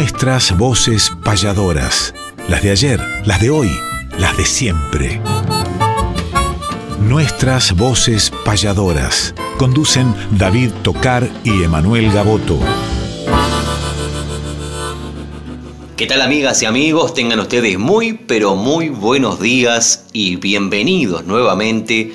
Nuestras voces payadoras, las de ayer, las de hoy, las de siempre. Nuestras voces payadoras. Conducen David Tocar y Emanuel Gaboto. ¿Qué tal amigas y amigos? Tengan ustedes muy, pero muy buenos días y bienvenidos nuevamente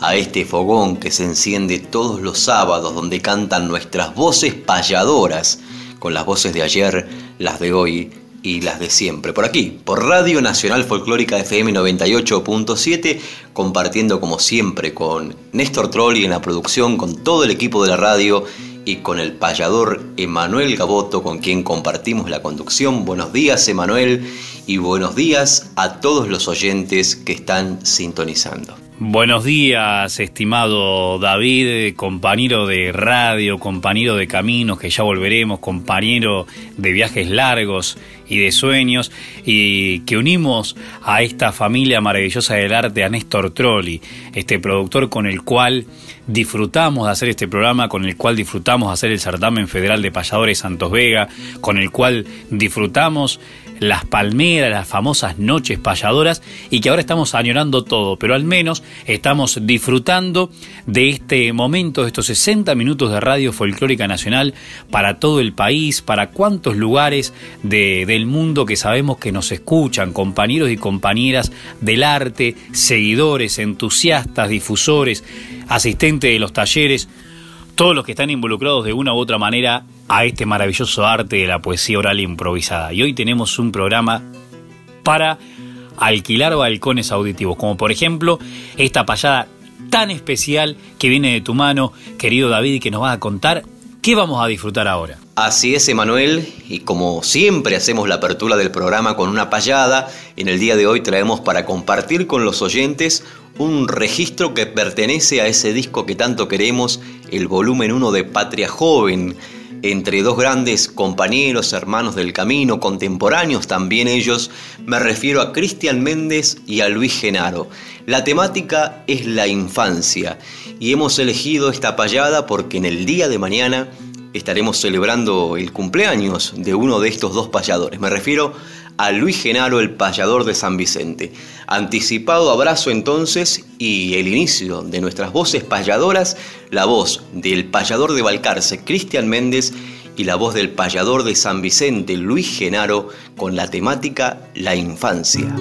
a este fogón que se enciende todos los sábados donde cantan nuestras voces payadoras con las voces de ayer, las de hoy y las de siempre. Por aquí, por Radio Nacional Folclórica FM 98.7, compartiendo como siempre con Néstor Trolli en la producción, con todo el equipo de la radio y con el payador Emanuel Gaboto, con quien compartimos la conducción. Buenos días, Emanuel, y buenos días a todos los oyentes que están sintonizando. Buenos días, estimado David, compañero de radio, compañero de caminos, que ya volveremos, compañero de viajes largos y de sueños, y que unimos a esta familia maravillosa del arte, a Néstor Trolli, este productor con el cual disfrutamos de hacer este programa, con el cual disfrutamos de hacer el certamen federal de payadores Santos Vega, con el cual disfrutamos las palmeras, las famosas noches payadoras y que ahora estamos añorando todo, pero al menos estamos disfrutando de este momento, de estos 60 minutos de radio folclórica nacional para todo el país, para cuántos lugares del mundo que sabemos que nos escuchan, compañeros y compañeras del arte, seguidores, entusiastas, difusores, asistentes de los talleres todos los que están involucrados de una u otra manera a este maravilloso arte de la poesía oral improvisada. Y hoy tenemos un programa para alquilar balcones auditivos, como por ejemplo esta payada tan especial que viene de tu mano, querido David, y que nos va a contar qué vamos a disfrutar ahora. Así es, Emanuel, y como siempre hacemos la apertura del programa con una payada, en el día de hoy traemos para compartir con los oyentes un registro que pertenece a ese disco que tanto queremos, el volumen 1 de Patria Joven, entre dos grandes compañeros, hermanos del camino, contemporáneos también ellos, me refiero a Cristian Méndez y a Luis Genaro. La temática es la infancia y hemos elegido esta payada porque en el día de mañana estaremos celebrando el cumpleaños de uno de estos dos payadores. Me refiero a Luis Genaro, el payador de San Vicente. Anticipado abrazo entonces y el inicio de nuestras voces payadoras, la voz del payador de Balcarce, Cristian Méndez, y la voz del payador de San Vicente, Luis Genaro, con la temática La infancia.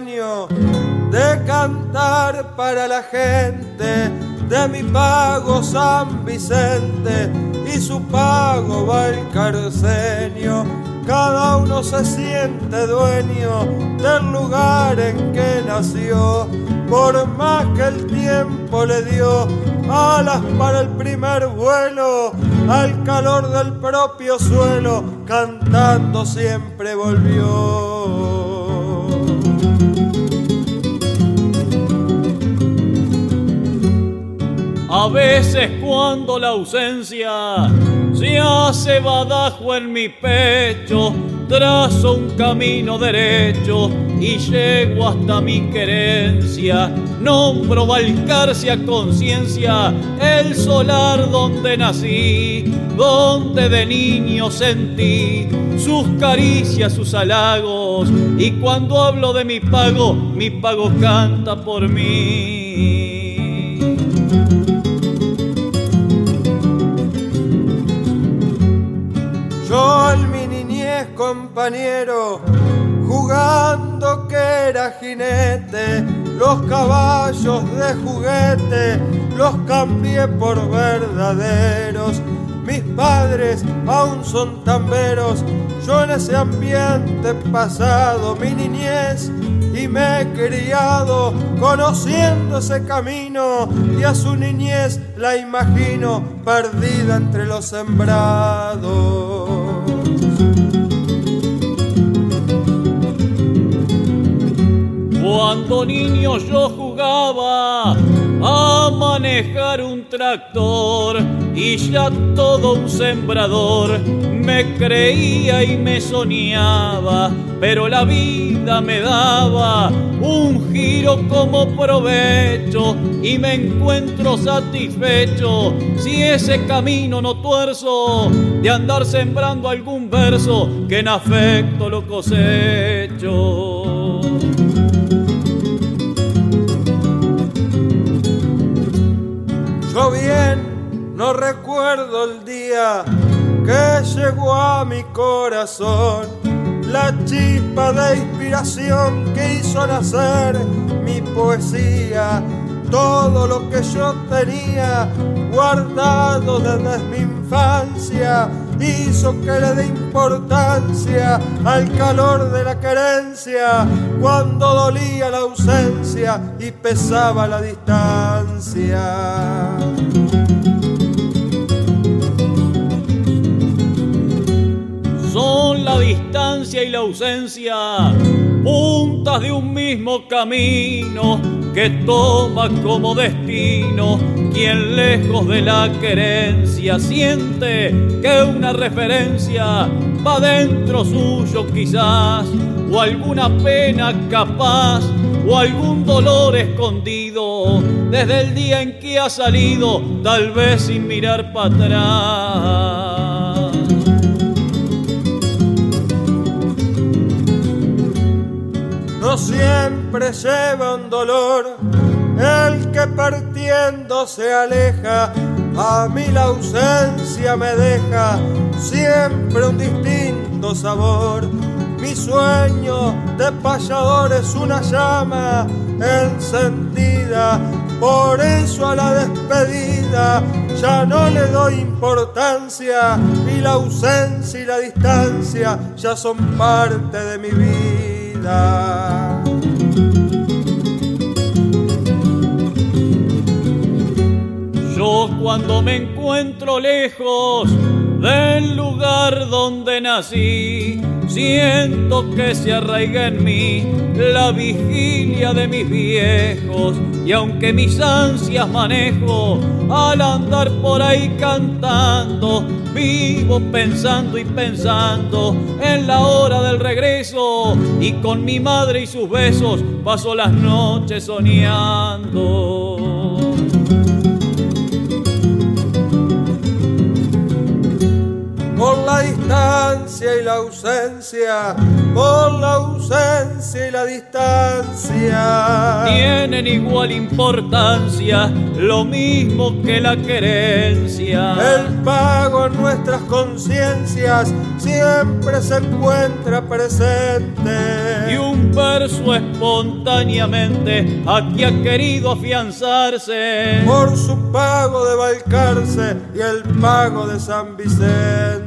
De cantar para la gente de mi pago San Vicente y su pago Valcarceño. Cada uno se siente dueño del lugar en que nació, por más que el tiempo le dio alas para el primer vuelo, al calor del propio suelo, cantando siempre volvió. A veces cuando la ausencia se hace badajo en mi pecho, trazo un camino derecho y llego hasta mi querencia. Nombro a conciencia el solar donde nací, donde de niño sentí sus caricias, sus halagos. Y cuando hablo de mi pago, mi pago canta por mí. En mi niñez compañero, jugando que era jinete, los caballos de juguete los cambié por verdaderos. Mis padres aún son tamberos, yo en ese ambiente pasado, mi niñez y me he criado conociendo ese camino y a su niñez la imagino perdida entre los sembrados. Cuando niño yo jugaba a manejar un tractor y ya todo un sembrador. Me creía y me soñaba, pero la vida me daba un giro como provecho y me encuentro satisfecho si ese camino no tuerzo de andar sembrando algún verso que en afecto lo cosecho. Bien no recuerdo el día que llegó a mi corazón la chispa de inspiración que hizo nacer mi poesía. Todo lo que yo tenía guardado desde mi infancia hizo que le dé importancia al calor de la querencia cuando dolía la ausencia y pesaba la distancia. Son la distancia y la ausencia, puntas de un mismo camino que toma como destino quien lejos de la querencia siente que una referencia va dentro suyo quizás, o alguna pena capaz, o algún dolor escondido desde el día en que ha salido, tal vez sin mirar para atrás. No siempre lleva un dolor el que partiendo se aleja, a mí la ausencia me deja siempre un distinto sabor. Mi sueño de payador es una llama encendida, por eso a la despedida ya no le doy importancia y la ausencia y la distancia ya son parte de mi vida. Cuando me encuentro lejos del lugar donde nací, siento que se arraiga en mí la vigilia de mis viejos y aunque mis ansias manejo al andar por ahí cantando, vivo pensando y pensando en la hora del regreso y con mi madre y sus besos paso las noches soñando. Por la distancia y la ausencia, por la ausencia y la distancia. Tienen igual importancia, lo mismo que la querencia. El pago en nuestras conciencias siempre se encuentra presente. Y verso espontáneamente aquí ha querido afianzarse. Por su pago de Balcarce y el pago de San Vicente.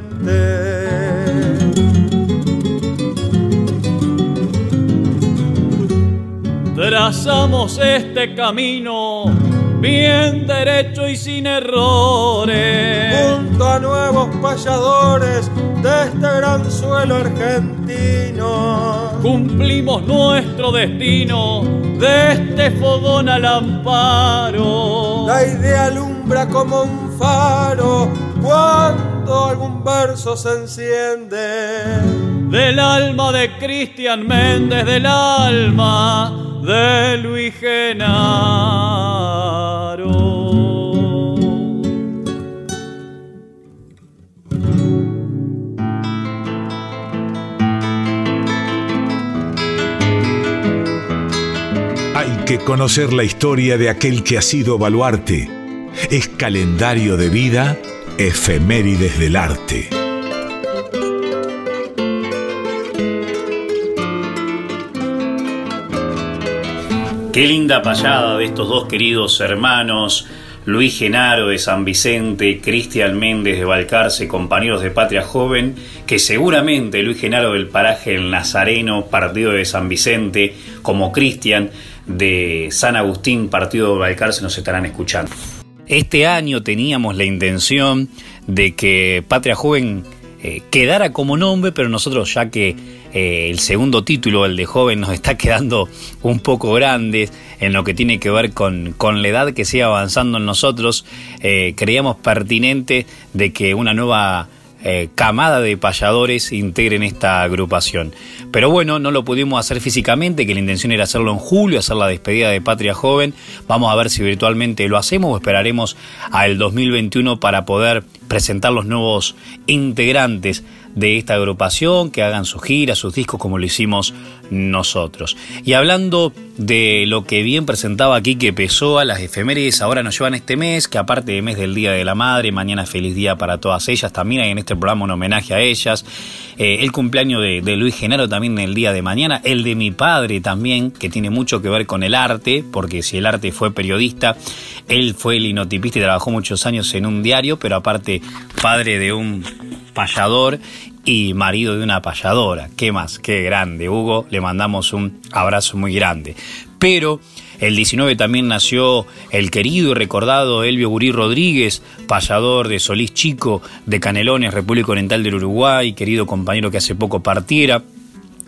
Trazamos este camino bien derecho y sin errores. Junto a nuevos payadores de este gran suelo argentino. Cumplimos nuestro destino de este fogón al amparo. La idea alumbra como un faro cuando algún verso se enciende. Del alma de Cristian Méndez, del alma de Luis Genaro. Hay que conocer la historia de aquel que ha sido baluarte. Es calendario de vida, efemérides del arte. Qué linda payada de estos dos queridos hermanos, Luis Genaro de San Vicente, Cristian Méndez de Balcarce, compañeros de Patria Joven, que seguramente Luis Genaro del paraje El Nazareno, partido de San Vicente, como Cristian de San Agustín, partido de Balcarce, nos estarán escuchando. Este año teníamos la intención de que Patria Joven eh, quedara como nombre, pero nosotros ya que eh, el segundo título, el de joven, nos está quedando un poco grande en lo que tiene que ver con, con la edad que sigue avanzando en nosotros, eh, creíamos pertinente de que una nueva eh, camada de payadores integren esta agrupación. Pero bueno, no lo pudimos hacer físicamente, que la intención era hacerlo en julio, hacer la despedida de Patria Joven. Vamos a ver si virtualmente lo hacemos o esperaremos al 2021 para poder presentar los nuevos integrantes de esta agrupación, que hagan sus giras, sus discos como lo hicimos nosotros. Y hablando de lo que bien presentaba aquí que a las efemérides ahora nos llevan este mes, que aparte de mes del Día de la Madre, mañana feliz día para todas ellas, también hay en este programa un homenaje a ellas, eh, el cumpleaños de, de, Luis Genaro también el día de mañana, el de mi padre también, que tiene mucho que ver con el arte, porque si el arte fue periodista, él fue linotipista y trabajó muchos años en un diario, pero aparte padre de un payador y marido de una payadora. ¿Qué más? Qué grande, Hugo. Le mandamos un abrazo muy grande. Pero el 19 también nació el querido y recordado Elvio Gurí Rodríguez, payador de Solís Chico, de Canelones, República Oriental del Uruguay, querido compañero que hace poco partiera.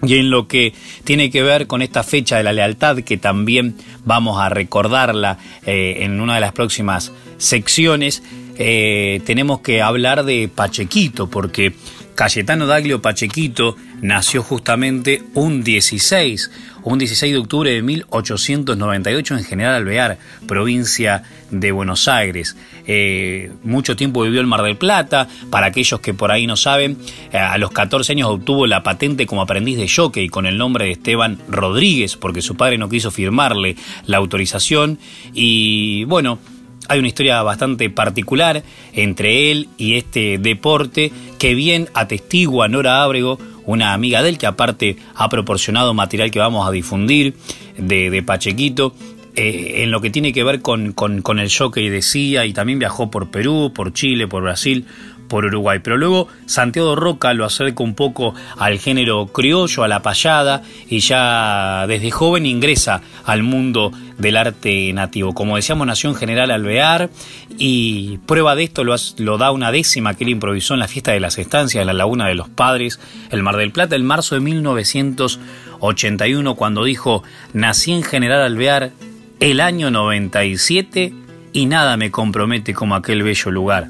Y en lo que tiene que ver con esta fecha de la lealtad, que también vamos a recordarla eh, en una de las próximas secciones, eh, tenemos que hablar de Pachequito, porque Cayetano Daglio Pachequito nació justamente un 16, un 16 de octubre de 1898 en General Alvear, provincia de Buenos Aires. Eh, mucho tiempo vivió en Mar del Plata, para aquellos que por ahí no saben, eh, a los 14 años obtuvo la patente como aprendiz de jockey con el nombre de Esteban Rodríguez, porque su padre no quiso firmarle la autorización y bueno, hay una historia bastante particular entre él y este deporte que bien atestigua Nora Ábrego, una amiga de él que aparte ha proporcionado material que vamos a difundir de, Pachequito. Eh, en lo que tiene que ver con, el jockey decía y también viajó por Perú, por Chile, por Brasil, por Uruguay. Pero luego Santiago Roca lo acerca un poco al género criollo, a la payada, y ya desde joven ingresa al mundo del arte nativo. Como decíamos, nació en General Alvear y prueba de esto lo, da una décima que él improvisó en la fiesta de las estancias de la Laguna de los Padres, el Mar del Plata, en marzo de 1981, cuando dijo, nací en General Alvear el año 97 y nada me compromete como aquel bello lugar.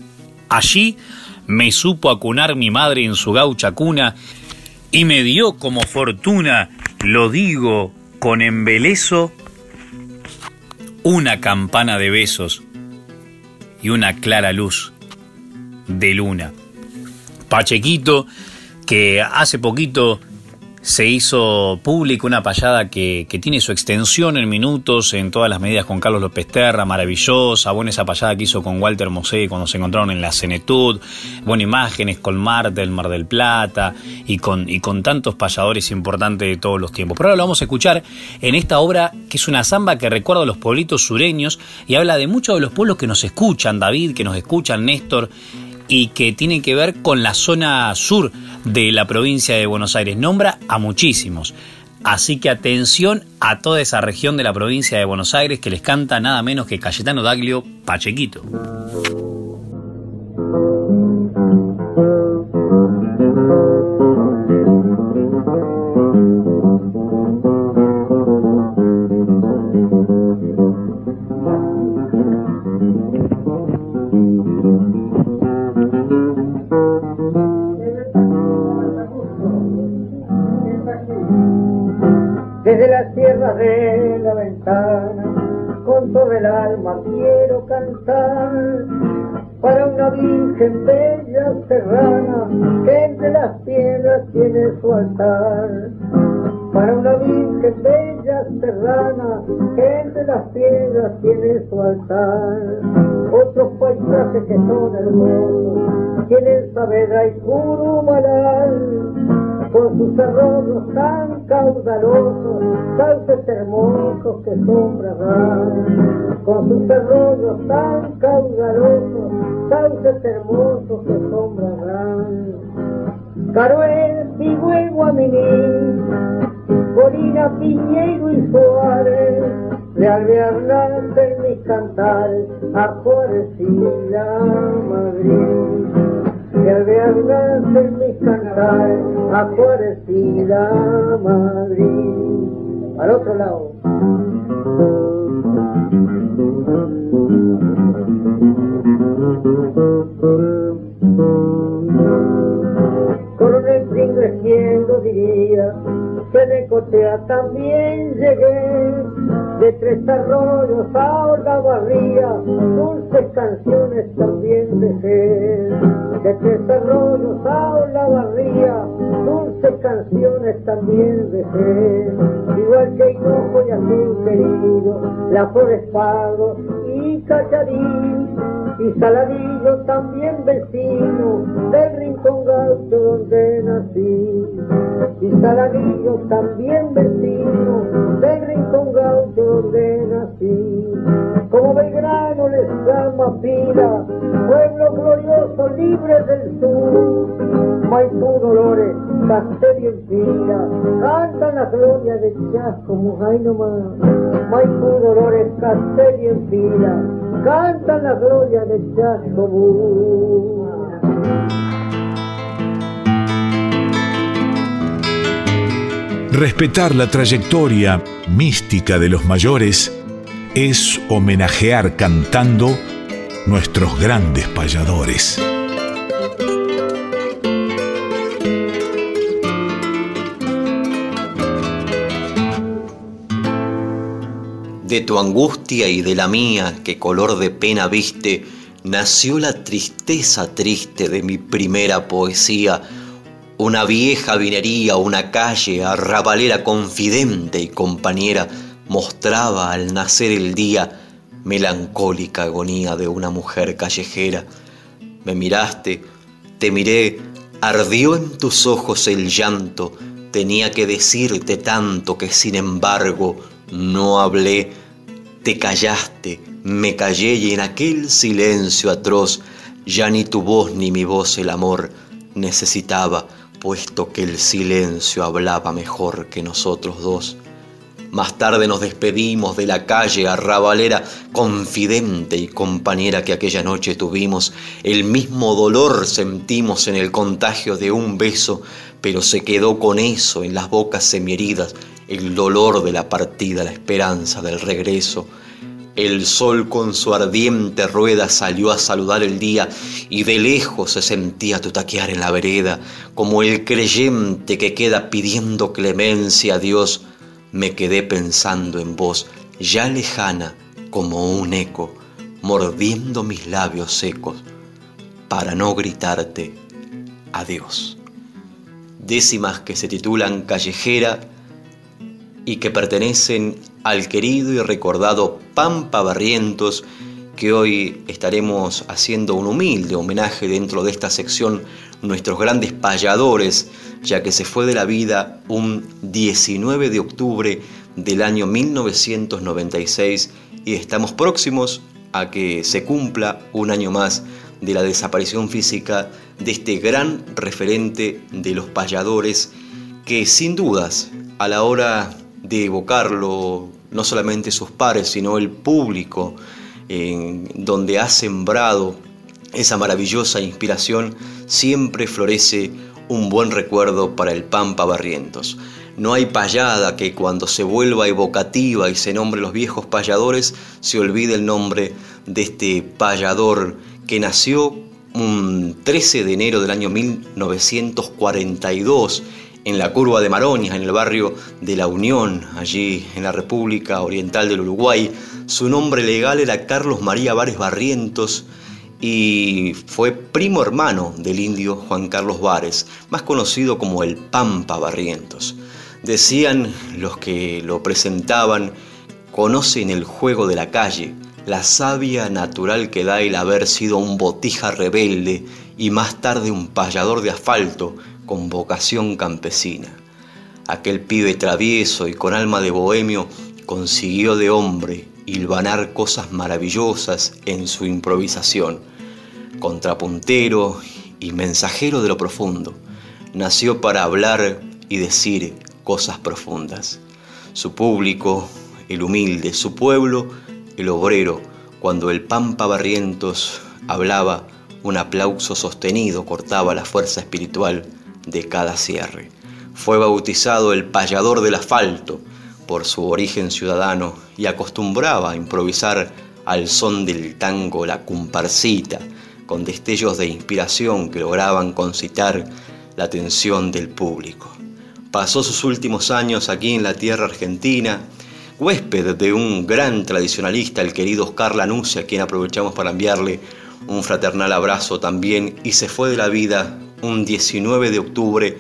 Allí me supo acunar mi madre en su gaucha cuna y me dio como fortuna, lo digo con embelezo, una campana de besos y una clara luz de luna. Pachequito, que hace poquito se hizo pública una payada que, tiene su extensión en minutos, en todas las medidas con Carlos López Terra, maravillosa, buena esa payada que hizo con Walter Mosé cuando se encontraron en la Cenetud, buenas imágenes con Mar del Mar del Plata y con, y con tantos payadores importantes de todos los tiempos. Pero ahora lo vamos a escuchar en esta obra que es una samba que recuerda a los pueblitos sureños y habla de muchos de los pueblos que nos escuchan, David, que nos escuchan, Néstor, y que tiene que ver con la zona sur de la provincia de Buenos Aires. Nombra a muchísimos. Así que atención a toda esa región de la provincia de Buenos Aires que les canta nada menos que Cayetano Daglio Pachequito. De la ventana, con todo el alma quiero cantar para una virgen bella serrana que entre las piedras tiene su altar. Para una virgen bella serrana que entre las piedras tiene su altar. Otros paisajes que son hermosos tienen Saavedra y Curumalal con sus arroyos tan caudalosos, sauces hermosos que sombra dan, con sus arroyos tan caudalosos, sauces hermosos que sombra dan. Caruel, Pigüe, Guaminí, Corina, Piñero y Suárez, de Hernández en mis cantares, a Juárez y Madrid. Que al verlas en mis cantares aparecida Madrid. Al otro lado. Coronel Pringles, quien lo diría, que de Cotea también llegué, de Tres Arroyos a barría, dulces canciones también dejé, de Tres Arroyos a barría, dulces canciones también dejé, igual que Hinojo y Azul querido, la Forestado y Cacharín, y Saladillo también vecino del rincón gaucho donde nací. Y Saladillo también vecino del rincón gaucho donde nací. Como Belgrano les llama pila, pueblo glorioso libre del sur. Maipú Dolores, Castello en fila, cantan la gloria de Chasco, Mujay nomás. Maipú Dolores, Castello en fila, cantan la gloria de Chasco. Respetar la trayectoria mística de los mayores es homenajear cantando nuestros grandes payadores. De tu angustia y de la mía, que color de pena viste, nació la tristeza triste de mi primera poesía una vieja vinería, una calle arrabalera confidente y compañera mostraba al nacer el día melancólica agonía de una mujer callejera. Me miraste, te miré, ardió en tus ojos el llanto, tenía que decirte tanto que sin embargo no hablé. Te callaste, me callé y en aquel silencio atroz ya ni tu voz ni mi voz el amor necesitaba puesto que el silencio hablaba mejor que nosotros dos. Más tarde nos despedimos de la calle arrabalera, confidente y compañera que aquella noche tuvimos. El mismo dolor sentimos en el contagio de un beso, pero se quedó con eso en las bocas semiheridas, el dolor de la partida, la esperanza del regreso. El sol con su ardiente rueda salió a saludar el día y de lejos se sentía tu taquear en la vereda, como el creyente que queda pidiendo clemencia a Dios. Me quedé pensando en vos, ya lejana como un eco, mordiendo mis labios secos para no gritarte adiós. Décimas que se titulan Callejera y que pertenecen al querido y recordado Pampa Barrientos, que hoy estaremos haciendo un humilde homenaje dentro de esta sección Nuestros grandes payadores, ya que se fue de la vida un 19 de octubre del año 1996 y estamos próximos a que se cumpla un año más de la desaparición física de este gran referente de los payadores que sin dudas a la hora de evocarlo no solamente sus pares, sino el público, en donde ha sembrado esa maravillosa inspiración, siempre florece un buen recuerdo para el Pampa Barrientos. No hay payada que cuando se vuelva evocativa y se nombre los viejos payadores, se olvide el nombre de este payador que nació un 13 de enero del año 1942 en la curva de Maroña, en el barrio de La Unión, allí en la República Oriental del Uruguay. Su nombre legal era Carlos María Vares Barrientos y fue primo hermano del indio Juan Carlos Vares, más conocido como el Pampa Barrientos. Decían los que lo presentaban, conocen el juego de la calle, la savia natural que da el haber sido un botija rebelde y más tarde un payador de asfalto con vocación campesina. Aquel pibe travieso y con alma de bohemio consiguió de hombre hilvanar cosas maravillosas en su improvisación. Contrapuntero y mensajero de lo profundo, nació para hablar y decir cosas profundas. Su público, el humilde, su pueblo, el obrero, cuando el Pampa Barrientos hablaba, un aplauso sostenido cortaba la fuerza espiritual de cada cierre. Fue bautizado el payador del asfalto por su origen ciudadano y acostumbraba a improvisar al son del tango la comparsita, con destellos de inspiración que lograban concitar la atención del público. Pasó sus últimos años aquí en la tierra argentina, huésped de un gran tradicionalista, el querido Oscar Lanusse, a quien aprovechamos para enviarle un fraternal abrazo también, y se fue de la vida un 19 de octubre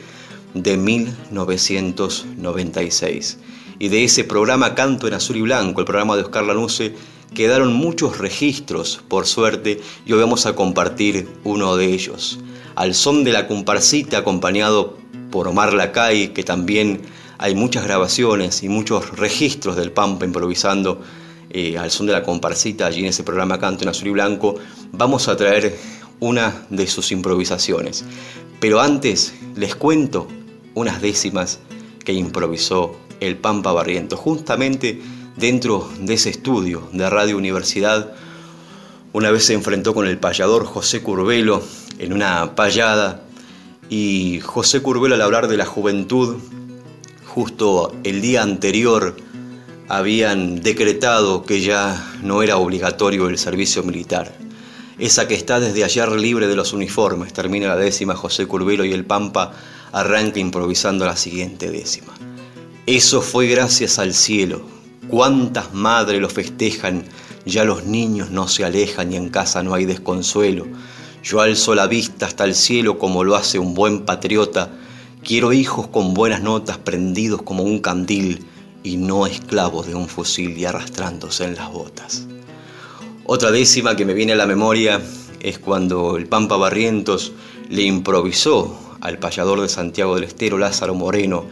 de 1996. Y de ese programa Canto en Azul y Blanco, el programa de Oscar Lanusse, quedaron muchos registros, por suerte, y hoy vamos a compartir uno de ellos. Al son de la comparsita, acompañado por Omar Lacay, que también hay muchas grabaciones y muchos registros del Pampa improvisando eh, al son de la comparsita allí en ese programa Canto en Azul y Blanco, vamos a traer una de sus improvisaciones. Pero antes les cuento unas décimas que improvisó el Pampa Barriento, justamente dentro de ese estudio de Radio Universidad. Una vez se enfrentó con el payador José Curbelo en una payada y José Curbelo al hablar de la juventud, justo el día anterior habían decretado que ya no era obligatorio el servicio militar. Esa que está desde ayer libre de los uniformes, termina la décima José Curbelo y el Pampa arranca improvisando la siguiente décima. Eso fue gracias al cielo, Cuántas madres lo festejan, ya los niños no se alejan y en casa no hay desconsuelo. Yo alzo la vista hasta el cielo como lo hace un buen patriota. Quiero hijos con buenas notas prendidos como un candil y no esclavos de un fusil y arrastrándose en las botas. Otra décima que me viene a la memoria es cuando el Pampa Barrientos le improvisó al payador de Santiago del Estero, Lázaro Moreno,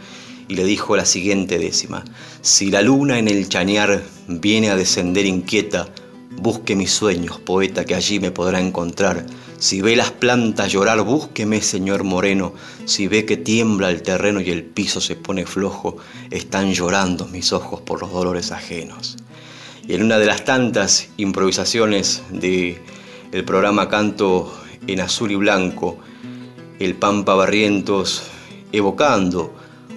y le dijo la siguiente décima, si la luna en el chañar viene a descender inquieta, busque mis sueños, poeta, que allí me podrá encontrar. Si ve las plantas llorar, búsqueme, señor moreno. Si ve que tiembla el terreno y el piso se pone flojo, están llorando mis ojos por los dolores ajenos. Y en una de las tantas improvisaciones de el programa Canto en Azul y Blanco, el Pampa Barrientos evocando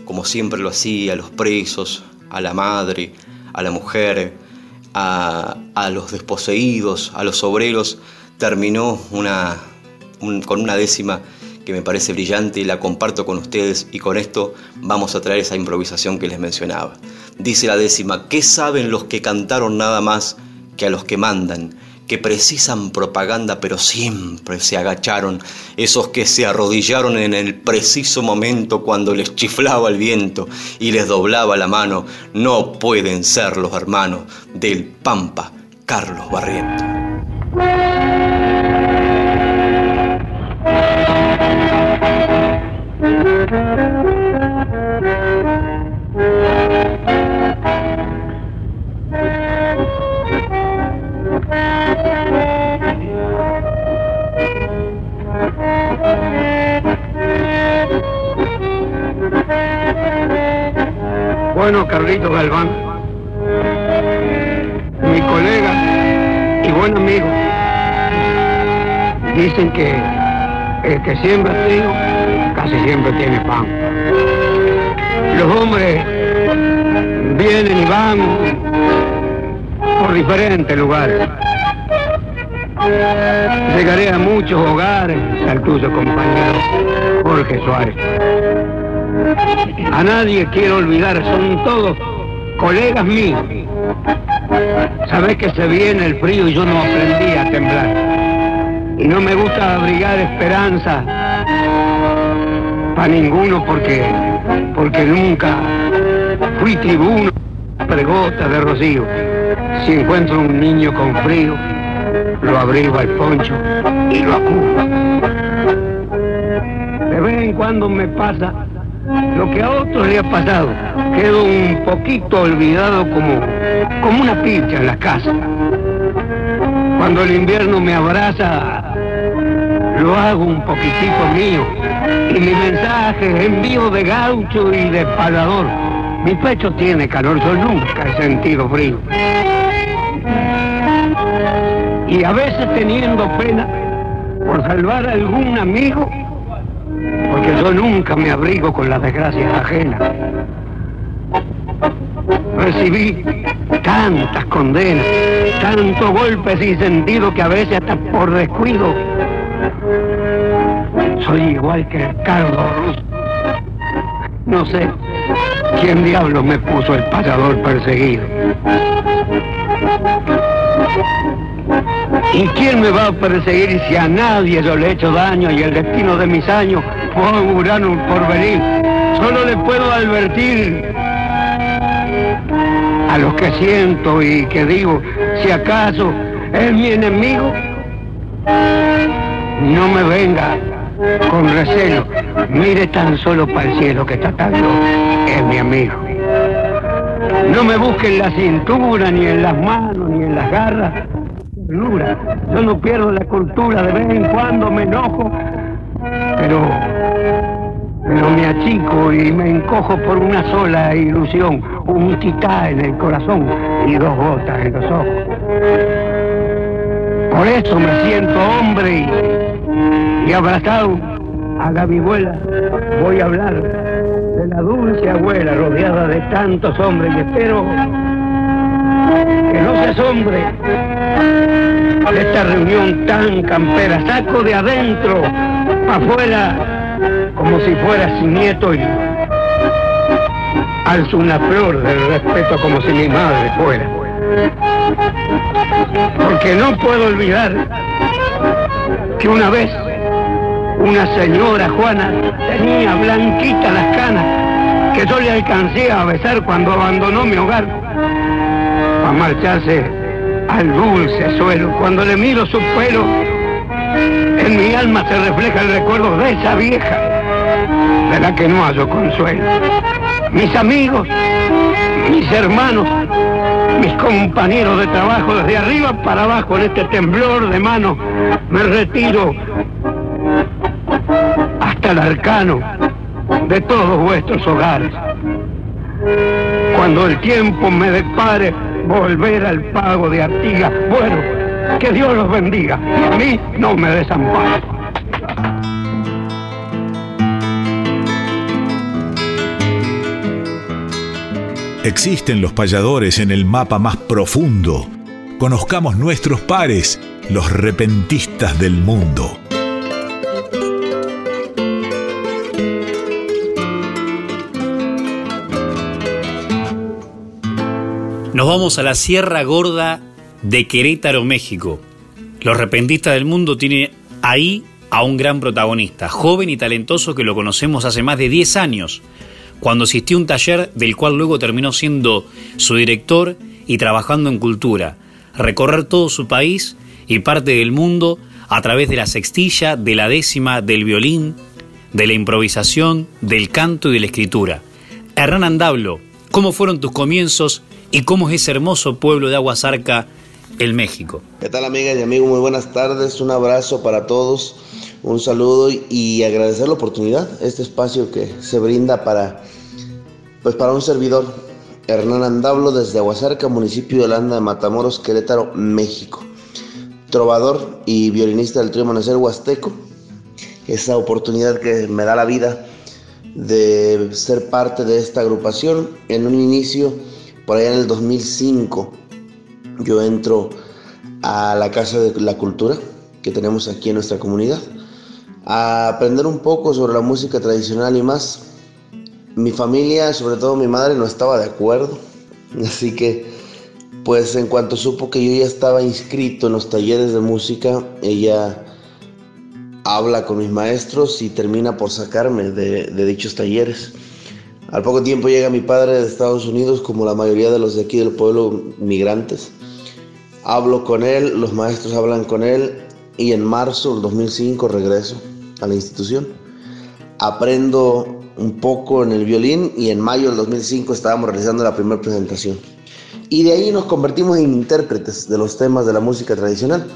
como siempre lo hacía, a los presos, a la madre, a la mujer, a, los desposeídos, a los obreros, terminó una, con una décima que me parece brillante y la comparto con ustedes y con esto vamos a traer esa improvisación que les mencionaba. Dice la décima, ¿qué saben los que cantaron nada más que a los que mandan? que precisan propaganda pero siempre se agacharon, esos que se arrodillaron en el preciso momento cuando les chiflaba el viento y les doblaba la mano, no pueden ser los hermanos del Pampa Carlos Barriento. Bueno, Carlito Galván, mi colega y buen amigo, dicen que el que siembra trigo casi siempre tiene pan. Los hombres vienen y van por diferentes lugares. Llegaré a muchos hogares, al tuyo compañero Jorge Suárez. A nadie quiero olvidar, son todos colegas míos. Sabes que se viene el frío y yo no aprendí a temblar. Y no me gusta abrigar esperanza para ninguno porque, porque nunca fui tribuno pregota de rocío. Si encuentro un niño con frío, lo abrigo al poncho y lo acudo. De vez en cuando me pasa lo que a otros le ha pasado. Quedo un poquito olvidado como, como una picha en la casa. Cuando el invierno me abraza, lo hago un poquitito mío. Y mi mensaje envío de gaucho y de palador. Mi pecho tiene calor, yo nunca he sentido frío. Y a veces teniendo pena, por salvar a algún amigo, porque yo nunca me abrigo con las desgracias ajenas. Recibí tantas condenas, tantos golpes sin sentido que a veces hasta por descuido soy igual que el cardo. No sé quién diablo me puso el payador perseguido. ¿Y quién me va a perseguir si a nadie yo le he hecho daño y el destino de mis años fue augurar un porvenir? Solo le puedo advertir a los que siento y que digo, si acaso es mi enemigo, no me venga con recelo, mire tan solo para el cielo que está tanto, es mi amigo. No me busque en la cintura, ni en las manos, ni en las garras. Yo no pierdo la cultura, de vez en cuando me enojo, pero, pero me achico y me encojo por una sola ilusión, un titá en el corazón y dos gotas en los ojos. Por eso me siento hombre y, abrazado a la abuela voy a hablar de la dulce abuela rodeada de tantos hombres y espero que no se asombre de esta reunión tan campera. Saco de adentro afuera como si fuera sin nieto y alzo una flor del respeto como si mi madre fuera. Porque no puedo olvidar que una vez una señora Juana tenía blanquita las canas que yo le alcancé a besar cuando abandonó mi hogar para marcharse al dulce suelo. Cuando le miro su pelo, en mi alma se refleja el recuerdo de esa vieja de la que no hallo consuelo. Mis amigos, mis hermanos, mis compañeros de trabajo, desde arriba para abajo en este temblor de mano, me retiro hasta el arcano de todos vuestros hogares. Cuando el tiempo me depare volver al pago de Artigas, bueno, que Dios los bendiga y a mí no me desampare. Existen los payadores en el mapa más profundo. Conozcamos nuestros pares, los repentistas del mundo. Nos vamos a la Sierra Gorda de Querétaro, México. Los repentistas del mundo tienen ahí a un gran protagonista, joven y talentoso que lo conocemos hace más de 10 años, cuando asistió a un taller del cual luego terminó siendo su director y trabajando en cultura, recorrer todo su país y parte del mundo a través de la sextilla, de la décima, del violín, de la improvisación, del canto y de la escritura. Hernán Andablo, ¿cómo fueron tus comienzos y cómo es ese hermoso pueblo de Aguasarca, el México. ¿Qué tal amigas y amigos? Muy buenas tardes, un abrazo para todos, un saludo y agradecer la oportunidad, este espacio que se brinda para, pues para un servidor, Hernán Andablo desde Aguasarca, municipio de Landa de Matamoros, Querétaro, México. Trovador y violinista del trío Amanecer Huasteco. Esa oportunidad que me da la vida de ser parte de esta agrupación en un inicio por allá en el 2005 yo entro a la Casa de la Cultura que tenemos aquí en nuestra comunidad a aprender un poco sobre la música tradicional y más. Mi familia, sobre todo mi madre, no estaba de acuerdo, así que pues en cuanto supo que yo ya estaba inscrito en los talleres de música, ella habla con mis maestros y termina por sacarme de, de dichos talleres. Al poco tiempo llega mi padre de Estados Unidos, como la mayoría de los de aquí del pueblo migrantes. Hablo con él, los maestros hablan con él y en marzo del 2005 regreso a la institución. Aprendo un poco en el violín y en mayo del 2005 estábamos realizando la primera presentación. Y de ahí nos convertimos en intérpretes de los temas de la música tradicional.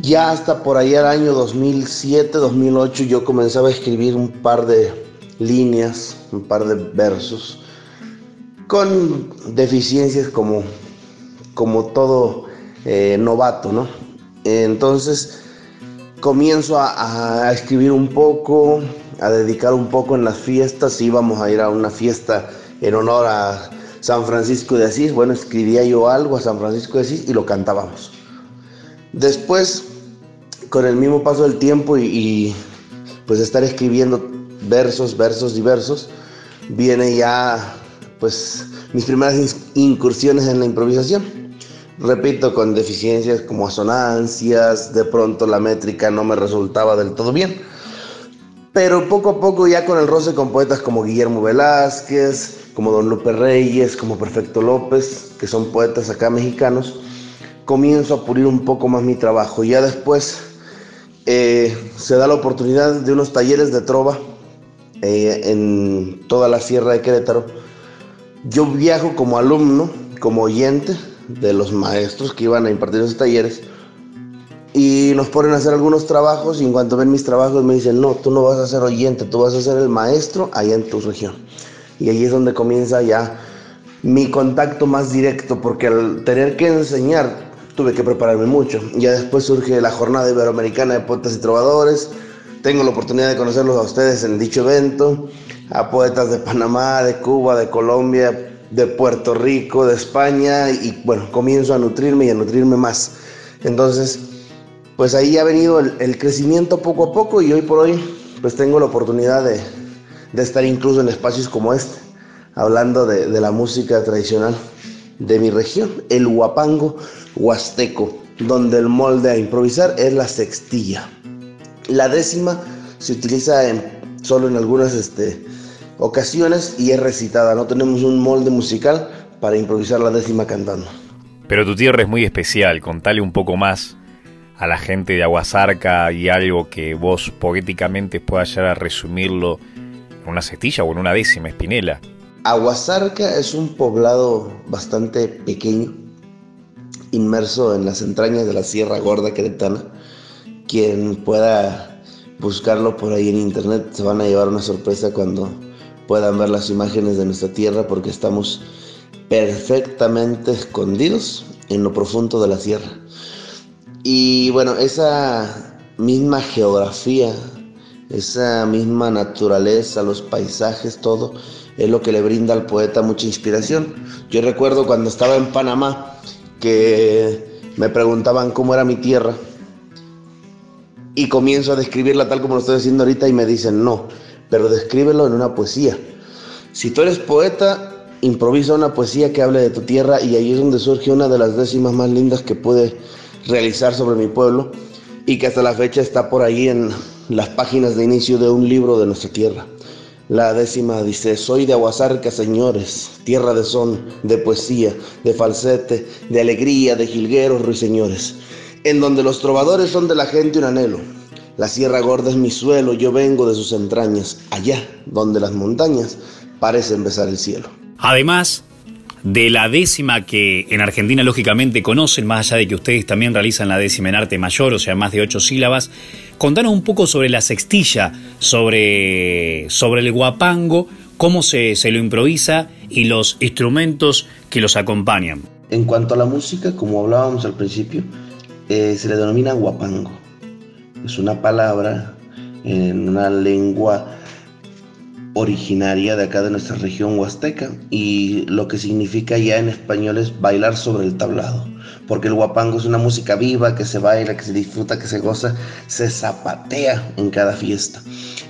Ya hasta por allá el año 2007, 2008 yo comenzaba a escribir un par de líneas, un par de versos, con deficiencias como, como todo eh, novato, ¿no? Entonces, comienzo a, escribir un poco, a dedicar un poco en las fiestas. Íbamos a ir a una fiesta en honor a San Francisco de Asís. Bueno, escribía yo algo a San Francisco de Asís y lo cantábamos. Después, con el mismo paso del tiempo y, pues estar escribiendo versos, versos y versos, viene ya pues mis primeras incursiones en la improvisación. Repito, con deficiencias como asonancias, de pronto la métrica no me resultaba del todo bien. Pero poco a poco ya con el roce con poetas como Guillermo Velázquez, como Don Lupe Reyes, como Perfecto López, que son poetas acá mexicanos, comienzo a pulir un poco más mi trabajo. Ya después eh, se da la oportunidad de unos talleres de trova eh, en toda la sierra de Querétaro. Yo viajo como alumno, como oyente de los maestros que iban a impartir esos talleres y nos ponen a hacer algunos trabajos y en cuanto ven mis trabajos me dicen, no, tú no vas a ser oyente, tú vas a ser el maestro allá en tu región. Y ahí es donde comienza ya mi contacto más directo, porque al tener que enseñar tuve que prepararme mucho. Ya después surge la jornada iberoamericana de poetas y trovadores. Tengo la oportunidad de conocerlos a ustedes en dicho evento, a poetas de Panamá, de Cuba, de Colombia, de Puerto Rico, de España, y bueno, comienzo a nutrirme y a nutrirme más. Entonces, pues ahí ha venido el, crecimiento poco a poco y hoy por hoy, pues tengo la oportunidad de, estar incluso en espacios como este, hablando de, de la música tradicional de mi región, el huapango huasteco, donde el molde a improvisar es la sextilla. La décima se utiliza solo en algunas este, ocasiones y es recitada. No tenemos un molde musical para improvisar la décima cantando. Pero tu tierra es muy especial, contale un poco más a la gente de Aguasarca y algo que vos poéticamente puedas llegar a resumirlo en una sextilla o en una décima espinela. Aguasarca es un poblado bastante pequeño, inmerso en las entrañas de la Sierra Gorda Queretana. Quien pueda buscarlo por ahí en internet se van a llevar una sorpresa cuando puedan ver las imágenes de nuestra tierra porque estamos perfectamente escondidos en lo profundo de la sierra. Y bueno, esa misma geografía, esa misma naturaleza, los paisajes, todo, es lo que le brinda al poeta mucha inspiración. Yo recuerdo cuando estaba en Panamá, que me preguntaban cómo era mi tierra y comienzo a describirla tal como lo estoy haciendo ahorita y me dicen no, pero descríbelo en una poesía. Si tú eres poeta, improvisa una poesía que hable de tu tierra y ahí es donde surge una de las décimas más lindas que pude realizar sobre mi pueblo y que hasta la fecha está por ahí en las páginas de inicio de un libro de nuestra tierra. La décima dice, soy de Aguasarca, señores, tierra de son, de poesía, de falsete, de alegría, de jilgueros, ruiseñores, en donde los trovadores son de la gente un anhelo. La sierra gorda es mi suelo, yo vengo de sus entrañas, allá donde las montañas parecen besar el cielo. Además, de la décima que en Argentina lógicamente conocen, más allá de que ustedes también realizan la décima en arte mayor, o sea, más de ocho sílabas, Contanos un poco sobre la sextilla, sobre, sobre el guapango, cómo se, lo improvisa y los instrumentos que los acompañan. En cuanto a la música, como hablábamos al principio, eh, se le denomina guapango. Es una palabra en una lengua originaria de acá de nuestra región huasteca y lo que significa ya en español es bailar sobre el tablado porque el guapango es una música viva que se baila, que se disfruta, que se goza, se zapatea en cada fiesta.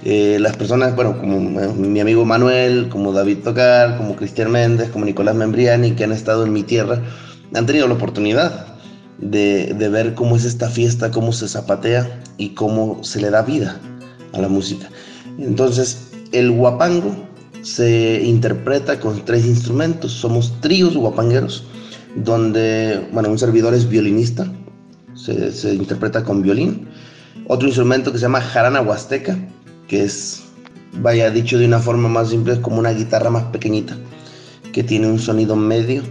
Eh, las personas, bueno, como eh, mi amigo Manuel, como David Tocar, como Cristian Méndez, como Nicolás Membriani, que han estado en mi tierra, han tenido la oportunidad de, de ver cómo es esta fiesta, cómo se zapatea y cómo se le da vida a la música. Entonces, el guapango se interpreta con tres instrumentos. Somos tríos guapangueros donde, bueno, un servidor es violinista, se, interpreta con violín. Otro instrumento que se llama jarana huasteca, que es, vaya dicho de una forma más simple, es como una guitarra más pequeñita, que tiene un sonido medio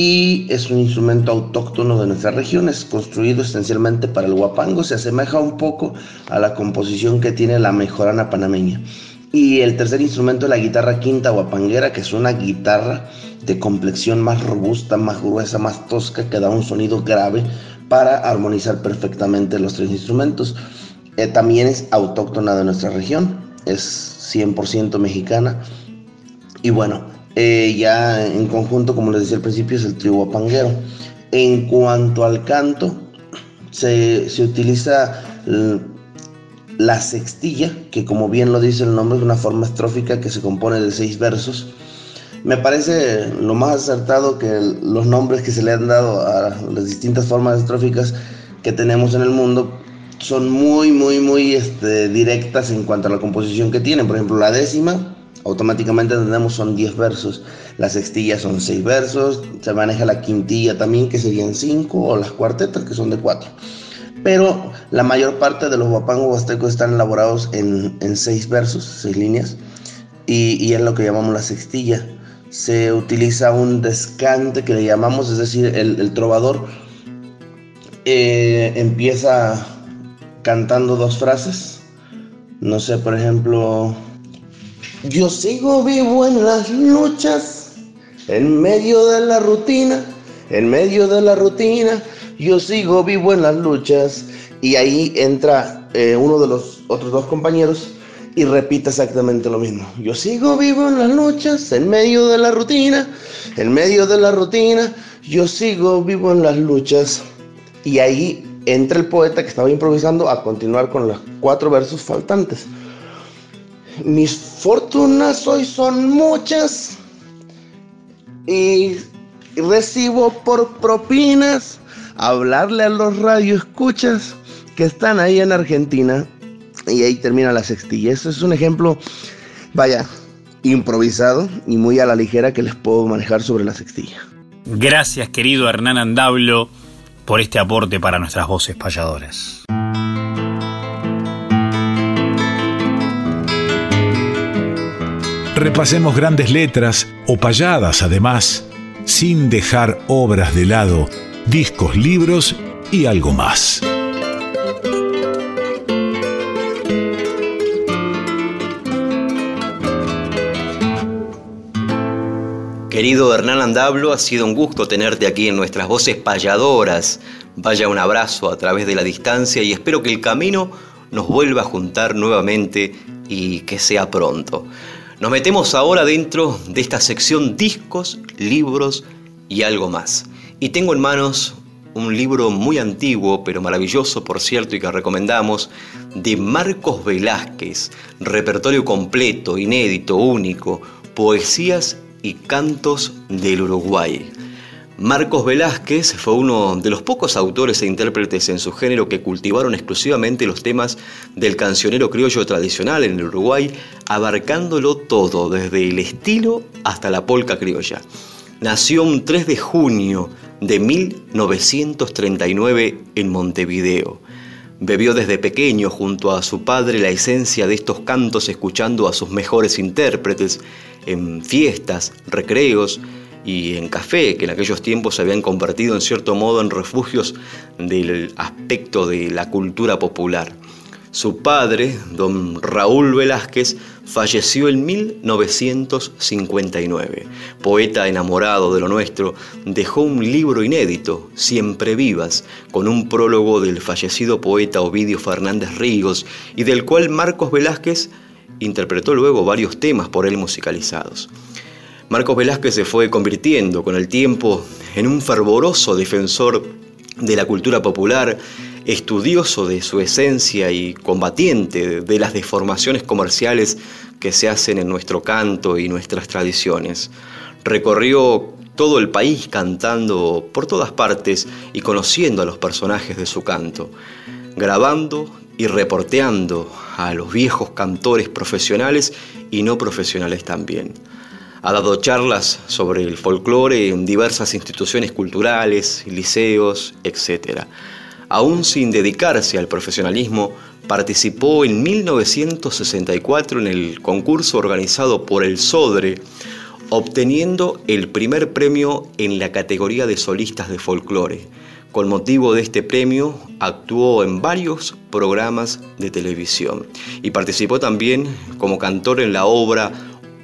y es un instrumento autóctono de nuestra región, es construido esencialmente para el huapango, se asemeja un poco a la composición que tiene la mejorana panameña. Y el tercer instrumento es la guitarra quinta guapanguera, que es una guitarra de complexión más robusta, más gruesa, más tosca, que da un sonido grave, para armonizar perfectamente los tres instrumentos. Eh, también es autóctona de nuestra región, es 100% mexicana. Y bueno, eh, ya en conjunto, como les decía al principio, es el trío guapanguero. En cuanto al canto, se, se utiliza la sextilla, que como bien lo dice el nombre, es una forma estrófica que se compone de seis versos. Me parece lo más acertado que los nombres que se le han dado a las distintas formas estróficas que tenemos en el mundo son muy, muy, muy este, directas en cuanto a la composición que tienen. Por ejemplo, la décima, automáticamente entendemos son 10 versos. La sextilla son 6 versos. Se maneja la quintilla también, que serían 5, o las cuartetas, que son de 4 pero la mayor parte de los guapangos huastecos están elaborados en, seis versos, seis líneas, y, es lo que llamamos la sextilla. Se utiliza un descante que le llamamos, es decir, el, trovador eh, empieza cantando dos frases. No sé, por ejemplo, yo sigo vivo en las luchas, en medio de la rutina, en medio de la rutina yo sigo vivo en las luchas. Y ahí entra eh, uno de los otros dos compañeros y repite exactamente lo mismo. Yo sigo vivo en las luchas, en medio de la rutina, en medio de la rutina, yo sigo vivo en las luchas. Y ahí entra el poeta que estaba improvisando a continuar con los cuatro versos faltantes. Mis fortunas hoy son muchas y recibo por propinas hablarle a los radioescuchas que están ahí en Argentina y ahí termina la sextilla. Eso es un ejemplo, vaya, improvisado y muy a la ligera que les puedo manejar sobre la sextilla. Gracias querido Hernán Andablo por este aporte para nuestras voces payadoras. Repasemos grandes letras o payadas además, sin dejar obras de lado discos, libros y algo más. Querido Hernán Andablo, ha sido un gusto tenerte aquí en nuestras voces payadoras. Vaya un abrazo a través de la distancia y espero que el camino nos vuelva a juntar nuevamente y que sea pronto. Nos metemos ahora dentro de esta sección discos, libros y algo más. Y tengo en manos un libro muy antiguo, pero maravilloso por cierto y que recomendamos, de Marcos Velázquez, repertorio completo, inédito, único, poesías y cantos del Uruguay. Marcos Velázquez fue uno de los pocos autores e intérpretes en su género que cultivaron exclusivamente los temas del cancionero criollo tradicional en el Uruguay, abarcándolo todo, desde el estilo hasta la polca criolla. Nació un 3 de junio de 1939 en Montevideo. Bebió desde pequeño junto a su padre la esencia de estos cantos escuchando a sus mejores intérpretes en fiestas, recreos y en café, que en aquellos tiempos se habían convertido en cierto modo en refugios del aspecto de la cultura popular. Su padre, don Raúl Velázquez, falleció en 1959. Poeta enamorado de lo nuestro, dejó un libro inédito, Siempre Vivas, con un prólogo del fallecido poeta Ovidio Fernández Ríos y del cual Marcos Velázquez interpretó luego varios temas por él musicalizados. Marcos Velázquez se fue convirtiendo con el tiempo en un fervoroso defensor de la cultura popular estudioso de su esencia y combatiente de las deformaciones comerciales que se hacen en nuestro canto y nuestras tradiciones. Recorrió todo el país cantando por todas partes y conociendo a los personajes de su canto, grabando y reporteando a los viejos cantores profesionales y no profesionales también. Ha dado charlas sobre el folclore en diversas instituciones culturales, liceos, etc aún sin dedicarse al profesionalismo, participó en 1964 en el concurso organizado por el SODRE, obteniendo el primer premio en la categoría de solistas de folclore. Con motivo de este premio, actuó en varios programas de televisión y participó también como cantor en la obra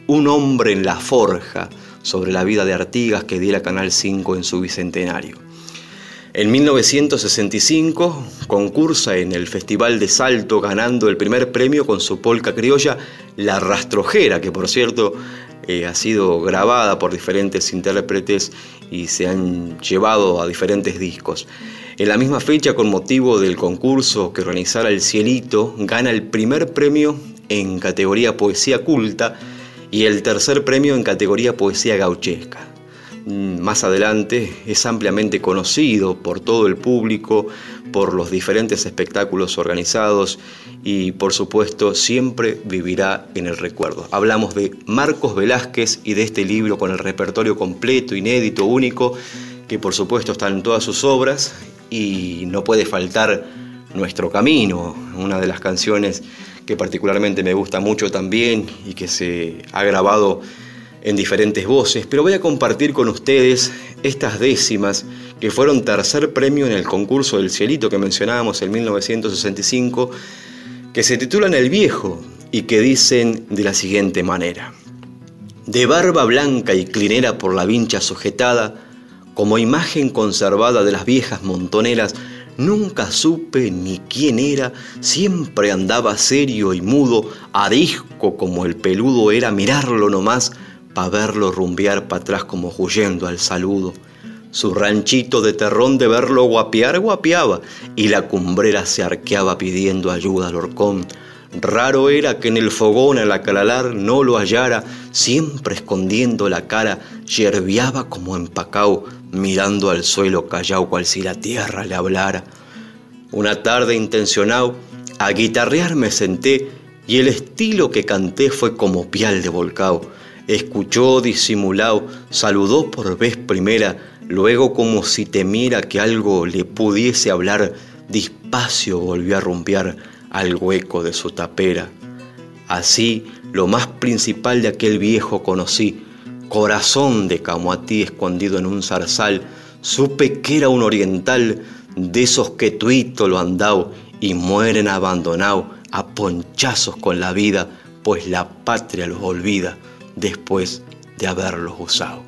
Un hombre en la forja, sobre la vida de Artigas que diera Canal 5 en su bicentenario. En 1965 concursa en el Festival de Salto ganando el primer premio con su polca criolla La Rastrojera, que por cierto eh, ha sido grabada por diferentes intérpretes y se han llevado a diferentes discos. En la misma fecha, con motivo del concurso que organizara El Cielito, gana el primer premio en categoría poesía culta y el tercer premio en categoría poesía gauchesca. Mm, más adelante es ampliamente conocido por todo el público, por los diferentes espectáculos organizados y por supuesto siempre vivirá en el recuerdo. Hablamos de Marcos Velázquez y de este libro con el repertorio completo, inédito, único, que por supuesto está en todas sus obras y no puede faltar Nuestro Camino, una de las canciones que particularmente me gusta mucho también y que se ha grabado en diferentes voces, pero voy a compartir con ustedes estas décimas que fueron tercer premio en el concurso del Cielito que mencionábamos en 1965, que se titulan El Viejo y que dicen de la siguiente manera. De barba blanca y clinera por la vincha sujetada, como imagen conservada de las viejas montoneras, nunca supe ni quién era, siempre andaba serio y mudo, arisco como el peludo era mirarlo nomás, pa' verlo rumbear para atrás como huyendo al saludo. Su ranchito de terrón de verlo guapear guapeaba y la cumbrera se arqueaba pidiendo ayuda al horcón. Raro era que en el fogón al acalalar no lo hallara, siempre escondiendo la cara, yerbiaba como empacao, mirando al suelo callao cual si la tierra le hablara. Una tarde intencionado, a guitarrear me senté y el estilo que canté fue como pial de volcao. Escuchó disimulado, saludó por vez primera, luego como si temiera que algo le pudiese hablar, despacio volvió a rumbear al hueco de su tapera. Así, lo más principal de aquel viejo conocí, corazón de camoatí escondido en un zarzal, supe que era un oriental, de esos que tuito lo andao y mueren abandonado a ponchazos con la vida, pues la patria los olvida después de haberlos usado.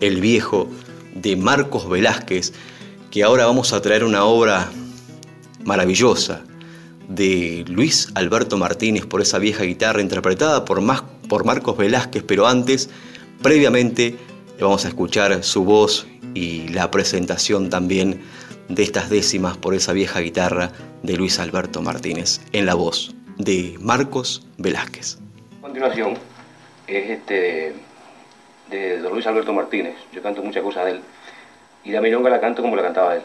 El viejo de Marcos Velázquez, que ahora vamos a traer una obra maravillosa de Luis Alberto Martínez por esa vieja guitarra interpretada por, por Marcos Velázquez, pero antes, previamente, vamos a escuchar su voz y la presentación también de estas décimas por esa vieja guitarra de Luis Alberto Martínez en la voz de Marcos Velázquez. continuación es este de, Luis Alberto Martínez. Yo canto muchas cosas de él. Y la milonga la canto como la cantaba él.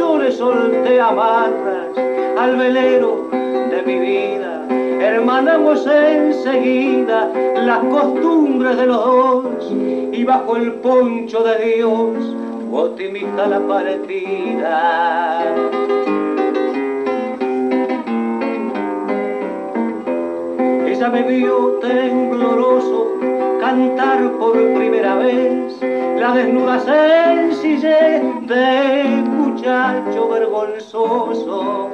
Le solté amarras al velero de mi vida, hermanamos enseguida las costumbres de los dos y bajo el poncho de Dios optimista la partida. ella me vio tembloroso cantar por primera vez la desnuda sencillez de muchacho vergonzoso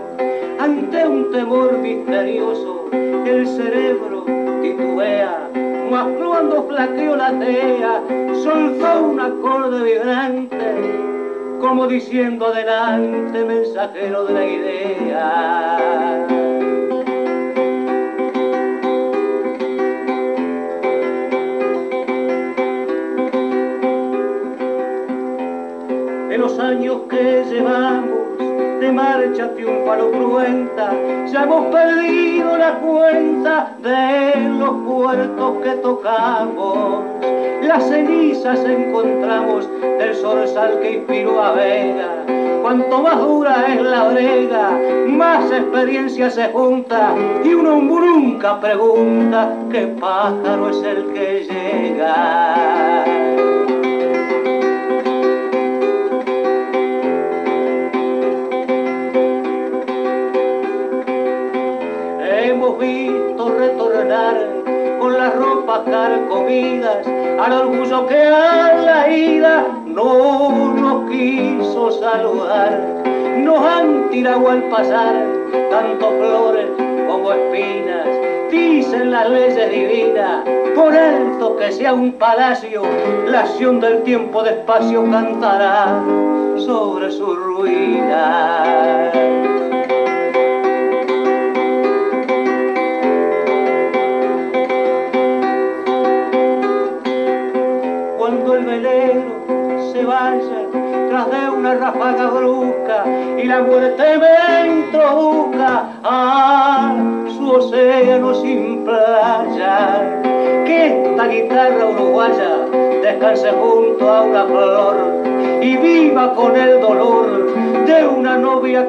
ante un temor misterioso el cerebro titubea mas cuando flaqueó la tea soltó un acorde vibrante como diciendo adelante mensajero de la idea años llevamos de marcha triunfal cruenta, ya hemos perdido la cuenta de los puertos que tocamos. Las cenizas encontramos del zorzal que inspiró a Vega, Cuanto más dura es la brega, más experiencia se junta y uno nunca pregunta qué pájaro es el que llega. Al pasar tanto flores como espinas. Dicen las leyes divinas, por alto que sea un palacio, la acción del tiempo despacio cantará sobre su ruina.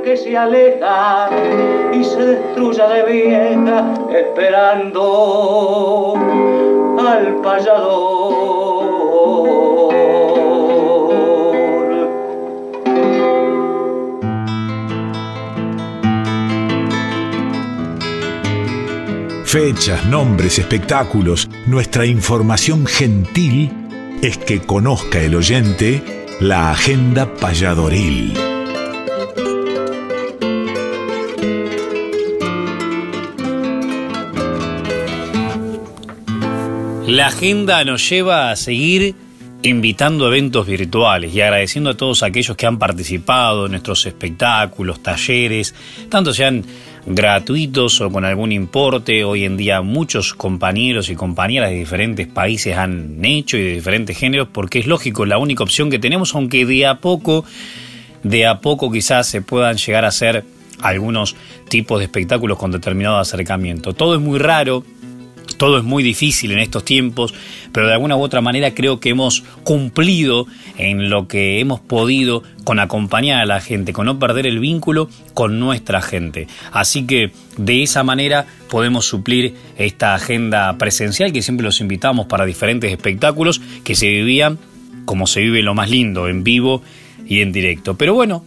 Que se aleja y se destruya de vieja esperando al payador. Fechas, nombres, espectáculos, nuestra información gentil es que conozca el oyente la agenda payadoril. La agenda nos lleva a seguir invitando eventos virtuales y agradeciendo a todos aquellos que han participado en nuestros espectáculos, talleres, tanto sean gratuitos o con algún importe. Hoy en día muchos compañeros y compañeras de diferentes países han hecho y de diferentes géneros porque es lógico, la única opción que tenemos, aunque de a poco, de a poco quizás se puedan llegar a hacer algunos tipos de espectáculos con determinado acercamiento. Todo es muy raro, todo es muy difícil en estos tiempos, pero de alguna u otra manera creo que hemos cumplido en lo que hemos podido con acompañar a la gente, con no perder el vínculo con nuestra gente. Así que de esa manera podemos suplir esta agenda presencial que siempre los invitamos para diferentes espectáculos que se vivían como se vive lo más lindo, en vivo y en directo. Pero bueno,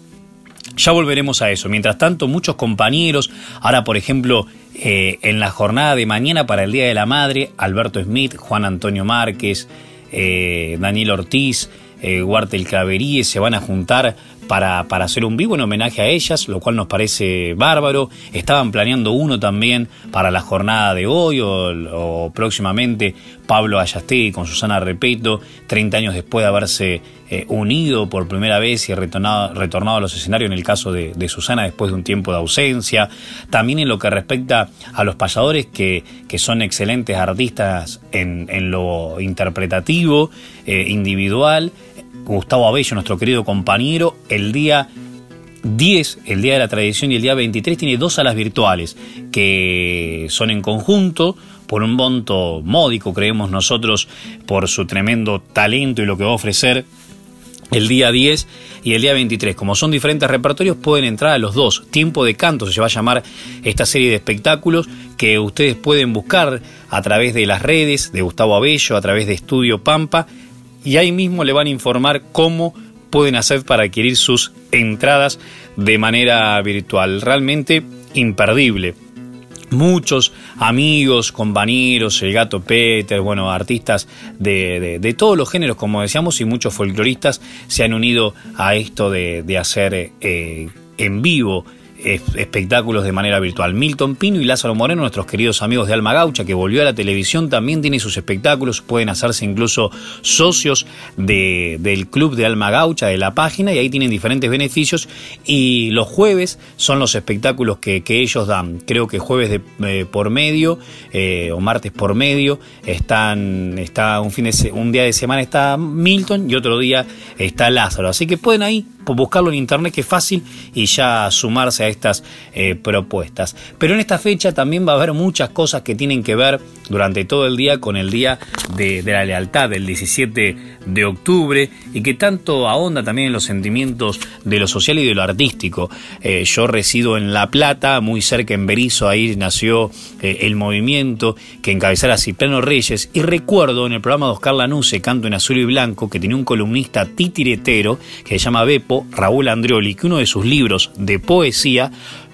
ya volveremos a eso. Mientras tanto, muchos compañeros, ahora por ejemplo, eh, en la jornada de mañana para el Día de la Madre, Alberto Smith, Juan Antonio Márquez, eh, Daniel Ortiz, eh, Guartel Claveríe se van a juntar para, para, hacer un vivo en homenaje a ellas, lo cual nos parece bárbaro. Estaban planeando uno también para la jornada de hoy o, próximamente Pablo Ayastegui con Susana Repeto, 30 años después de haberse eh, unido por primera vez y retornado, retornado a los escenarios en el caso de, Susana después de un tiempo de ausencia. También en lo que respecta a los payadores que, que son excelentes artistas en, en lo interpretativo, eh, individual Gustavo Abello, nuestro querido compañero, el día 10, el día de la tradición, y el día 23 tiene dos salas virtuales que son en conjunto por un monto módico, creemos nosotros, por su tremendo talento y lo que va a ofrecer el día 10 y el día 23. Como son diferentes repertorios, pueden entrar a los dos. Tiempo de canto se va a llamar esta serie de espectáculos que ustedes pueden buscar a través de las redes de Gustavo Abello, a través de Estudio Pampa y ahí mismo le van a informar cómo pueden hacer para adquirir sus entradas de manera virtual. Realmente imperdible. Muchos amigos, compañeros, el gato Peter, bueno, artistas de, todos los géneros, como decíamos, y muchos folcloristas se han unido a esto de, hacer eh, en vivo espectáculos de manera virtual. Milton Pino y Lázaro Moreno, nuestros queridos amigos de Alma Gaucha, que volvió a la televisión, también tiene sus espectáculos, pueden hacerse incluso socios del club de Alma Gaucha, de la página, y ahí tienen diferentes beneficios. Y los jueves son los espectáculos que, ellos dan. Creo que jueves de, eh, por medio eh, o martes por medio están, está un, fin de, un día de semana está Milton y otro día está Lázaro. Así que pueden ahí buscarlo en internet que es fácil y ya sumarse a estas eh, propuestas. Pero en esta fecha también va a haber muchas cosas que tienen que ver durante todo el día con el Día de, la Lealtad del 17 de octubre y que tanto ahonda también en los sentimientos de lo social y de lo artístico. Eh, yo resido en La Plata, muy cerca en Berizo, ahí nació eh, el movimiento que encabezara Cipriano Reyes y recuerdo en el programa de Oscar Lanuse, Canto en Azul y Blanco, que tenía un columnista titiretero que se llama Bepo, Raúl Andrioli, que uno de sus libros de poesía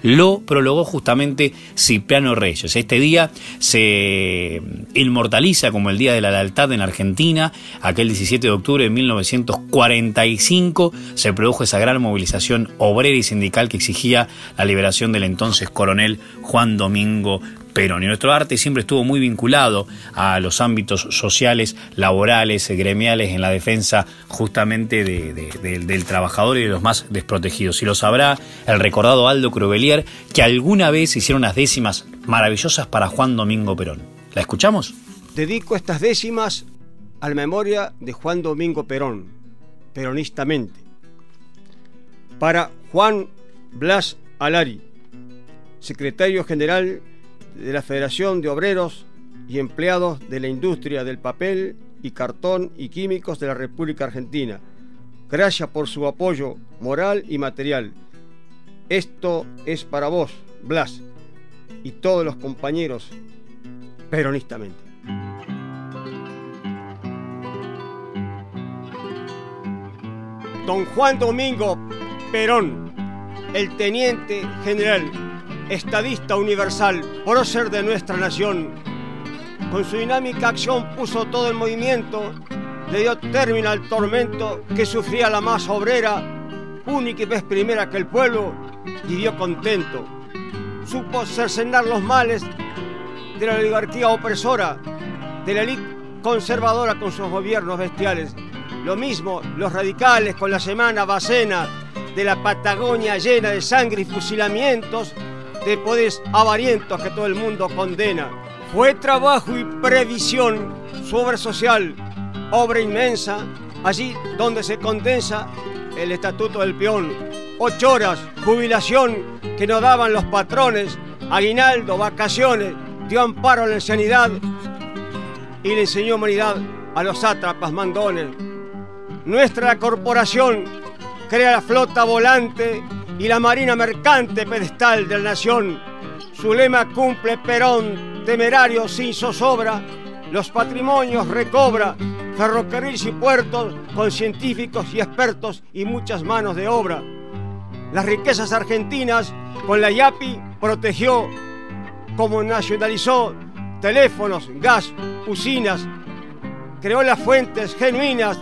lo prologó justamente Cipriano Reyes. Este día se inmortaliza como el Día de la Lealtad en Argentina. Aquel 17 de octubre de 1945 se produjo esa gran movilización obrera y sindical que exigía la liberación del entonces coronel Juan Domingo Perón. Y nuestro arte siempre estuvo muy vinculado a los ámbitos sociales, laborales, gremiales, en la defensa justamente del trabajador y de los más desprotegidos. Y lo sabrá el recordado Aldo Cruvelier, que alguna vez hicieron unas décimas maravillosas para Juan Domingo Perón. ¿La escuchamos? Dedico estas décimas a la memoria de Juan Domingo Perón, peronistamente. Para Juan Blas Alari, secretario general de la Federación de Obreros y Empleados de la Industria del Papel y Cartón y Químicos de la República Argentina. Gracias por su apoyo moral y material. Esto es para vos, Blas, y todos los compañeros, peronistamente. Don Juan Domingo Perón, el teniente general estadista universal, prócer de nuestra nación. Con su dinámica acción puso todo el movimiento, le dio término al tormento que sufría la masa obrera, única y vez primera que el pueblo vivió contento. Supo cercenar los males de la oligarquía opresora, de la élite conservadora con sus gobiernos bestiales. Lo mismo los radicales con la semana bacena de la Patagonia llena de sangre y fusilamientos de poderes avarientos que todo el mundo condena. Fue trabajo y previsión su obra social, obra inmensa, allí donde se condensa el estatuto del peón. Ocho horas, jubilación que nos daban los patrones, aguinaldo, vacaciones, dio amparo a la insanidad y le enseñó humanidad a los sátrapas mandones. Nuestra corporación crea la flota volante y la marina mercante pedestal de la nación. Su lema cumple Perón, temerario sin zozobra, los patrimonios recobra, ferrocarriles y puertos con científicos y expertos y muchas manos de obra. Las riquezas argentinas con la YAPI protegió, como nacionalizó teléfonos, gas, usinas, creó las fuentes genuinas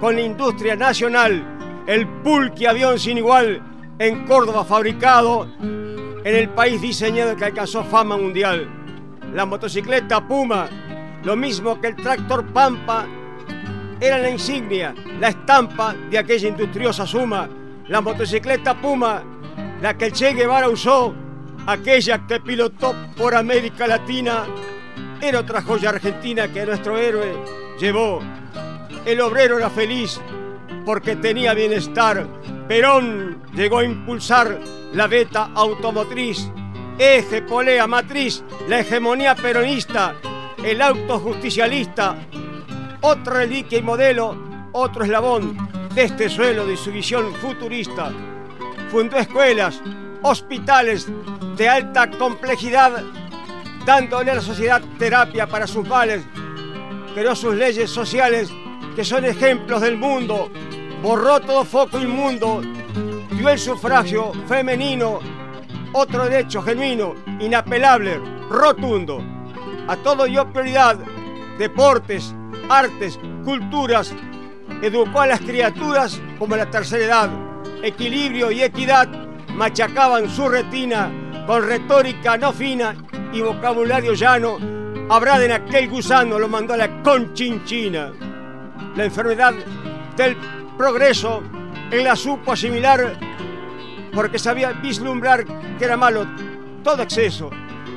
con la industria nacional, el pulque avión sin igual en Córdoba fabricado, en el país diseñado que alcanzó fama mundial. La motocicleta Puma, lo mismo que el tractor Pampa, era la insignia, la estampa de aquella industriosa suma. La motocicleta Puma, la que Che Guevara usó, aquella que pilotó por América Latina, era otra joya argentina que nuestro héroe llevó. El obrero era feliz porque tenía bienestar Perón llegó a impulsar la beta automotriz, eje, polea, matriz, la hegemonía peronista, el auto justicialista, otra reliquia y modelo, otro eslabón de este suelo de su visión futurista. Fundó escuelas, hospitales de alta complejidad, dándole a la sociedad terapia para sus males, creó sus leyes sociales que son ejemplos del mundo borró todo foco inmundo, dio el sufragio femenino, otro derecho genuino, inapelable, rotundo. A todo dio prioridad, deportes, artes, culturas, educó a las criaturas como la tercera edad, equilibrio y equidad machacaban su retina con retórica no fina y vocabulario llano. Habrá en aquel gusano lo mandó a la conchinchina. La enfermedad del progreso, en la supo asimilar porque sabía vislumbrar que era malo todo exceso.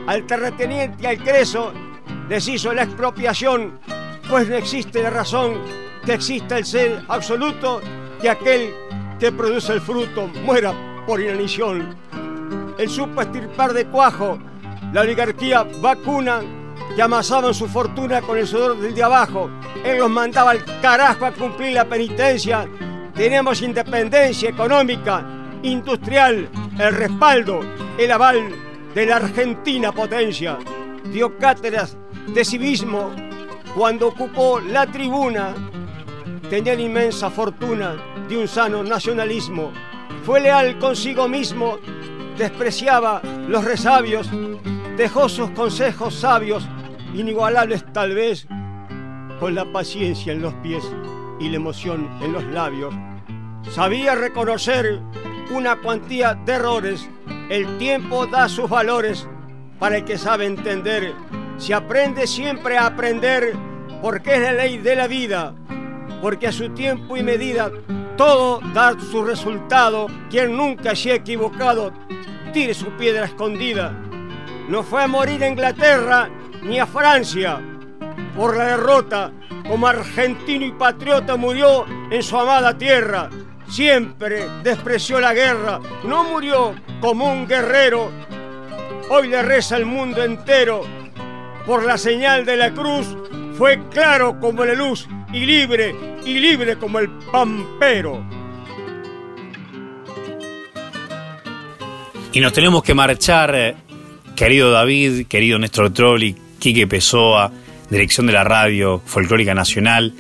Al terrateniente y al creso les hizo la expropiación, pues no existe la razón que exista el ser absoluto y aquel que produce el fruto muera por inanición. El supo estirpar de cuajo la oligarquía vacuna que amasaban su fortuna con el sudor del de abajo. Él los mandaba al carajo a cumplir la penitencia. Tenemos independencia económica, industrial, el respaldo, el aval de la Argentina potencia. Dio cátedras de civismo cuando ocupó la tribuna. Tenía la inmensa fortuna de un sano nacionalismo. Fue leal consigo mismo, despreciaba los resabios, dejó sus consejos sabios, inigualables tal vez, con la paciencia en los pies y la emoción en los labios. Sabía reconocer una cuantía de errores, el tiempo da sus valores para el que sabe entender. Se aprende siempre a aprender porque es la ley de la vida, porque a su tiempo y medida todo da su resultado. Quien nunca se ha equivocado, tire su piedra escondida. No fue a morir a Inglaterra ni a Francia por la derrota, como argentino y patriota murió en su amada tierra. Siempre despreció la guerra, no murió como un guerrero. Hoy le reza el mundo entero por la señal de la cruz. Fue claro como la luz y libre, y libre como el pampero. Y nos tenemos que marchar, eh, querido David, querido Néstor Trolli, Quique Pessoa, dirección de la radio Folclórica Nacional.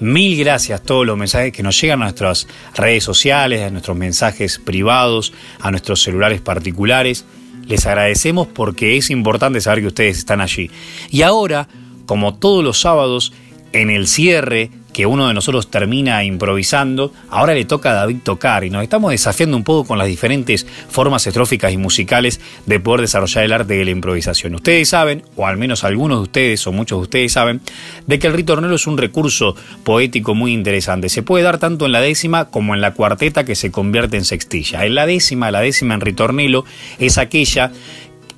Mil gracias a todos los mensajes que nos llegan a nuestras redes sociales, a nuestros mensajes privados, a nuestros celulares particulares. Les agradecemos porque es importante saber que ustedes están allí. Y ahora, como todos los sábados, en el cierre que uno de nosotros termina improvisando, ahora le toca a David tocar y nos estamos desafiando un poco con las diferentes formas estróficas y musicales de poder desarrollar el arte de la improvisación. Ustedes saben, o al menos algunos de ustedes o muchos de ustedes saben, de que el ritornelo es un recurso poético muy interesante. Se puede dar tanto en la décima como en la cuarteta que se convierte en sextilla. En la décima, la décima en ritornelo es aquella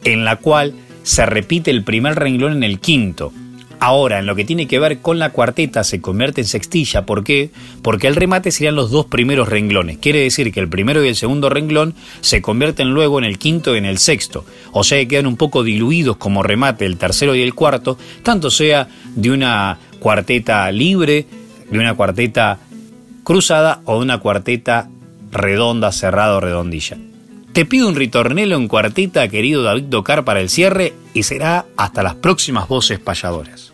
en la cual se repite el primer renglón en el quinto. Ahora, en lo que tiene que ver con la cuarteta, se convierte en sextilla. ¿Por qué? Porque el remate serían los dos primeros renglones. Quiere decir que el primero y el segundo renglón se convierten luego en el quinto y en el sexto. O sea que quedan un poco diluidos como remate el tercero y el cuarto, tanto sea de una cuarteta libre, de una cuarteta cruzada o de una cuarteta redonda, cerrada o redondilla. Te pido un ritornelo en cuarteta, querido David Docar, para el cierre y será hasta las próximas voces payadoras.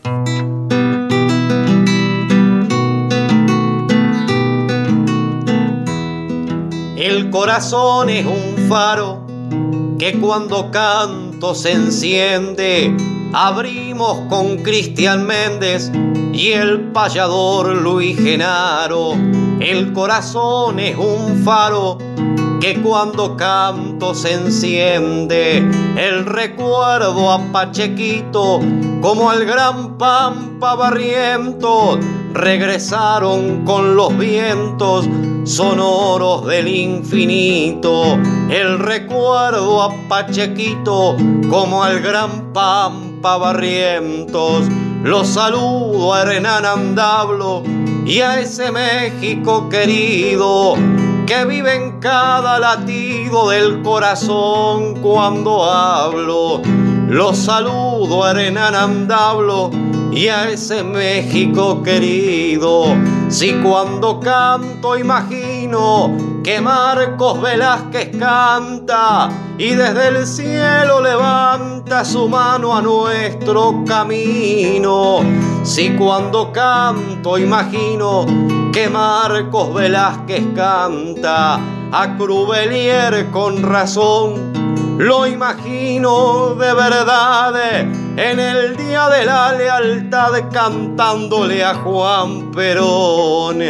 El corazón es un faro que cuando canto se enciende. Abrimos con Cristian Méndez y el payador Luis Genaro. El corazón es un faro que cuando canto se enciende el recuerdo a Pachequito como al gran Pampa Barriento regresaron con los vientos sonoros del infinito el recuerdo a Pachequito como al gran Pampa Barrientos. Los saludo a Hernán Andablo y a ese México querido que vive en cada latido del corazón cuando hablo. Los saludo a Hernán Andablo y a ese México querido. Si cuando canto imagino que Marcos Velázquez canta y desde el cielo levanta su mano a nuestro camino. Si cuando canto imagino que Marcos Velázquez canta a Crubelier con razón lo imagino de verdad en el día de la lealtad cantándole a Juan Perón,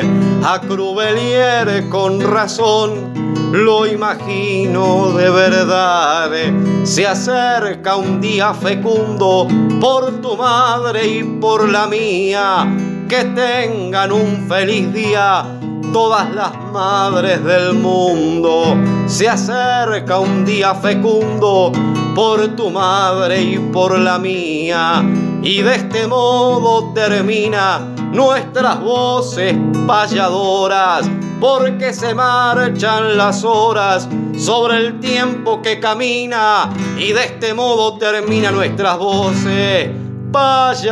a Crubelier con razón. Lo imagino de verdad, se acerca un día fecundo por tu madre y por la mía, que tengan un feliz día todas las madres del mundo. Se acerca un día fecundo por tu madre y por la mía. Y de este modo termina nuestras voces payadoras porque se marchan las horas sobre el tiempo que camina y de este modo termina nuestras voces payadoras.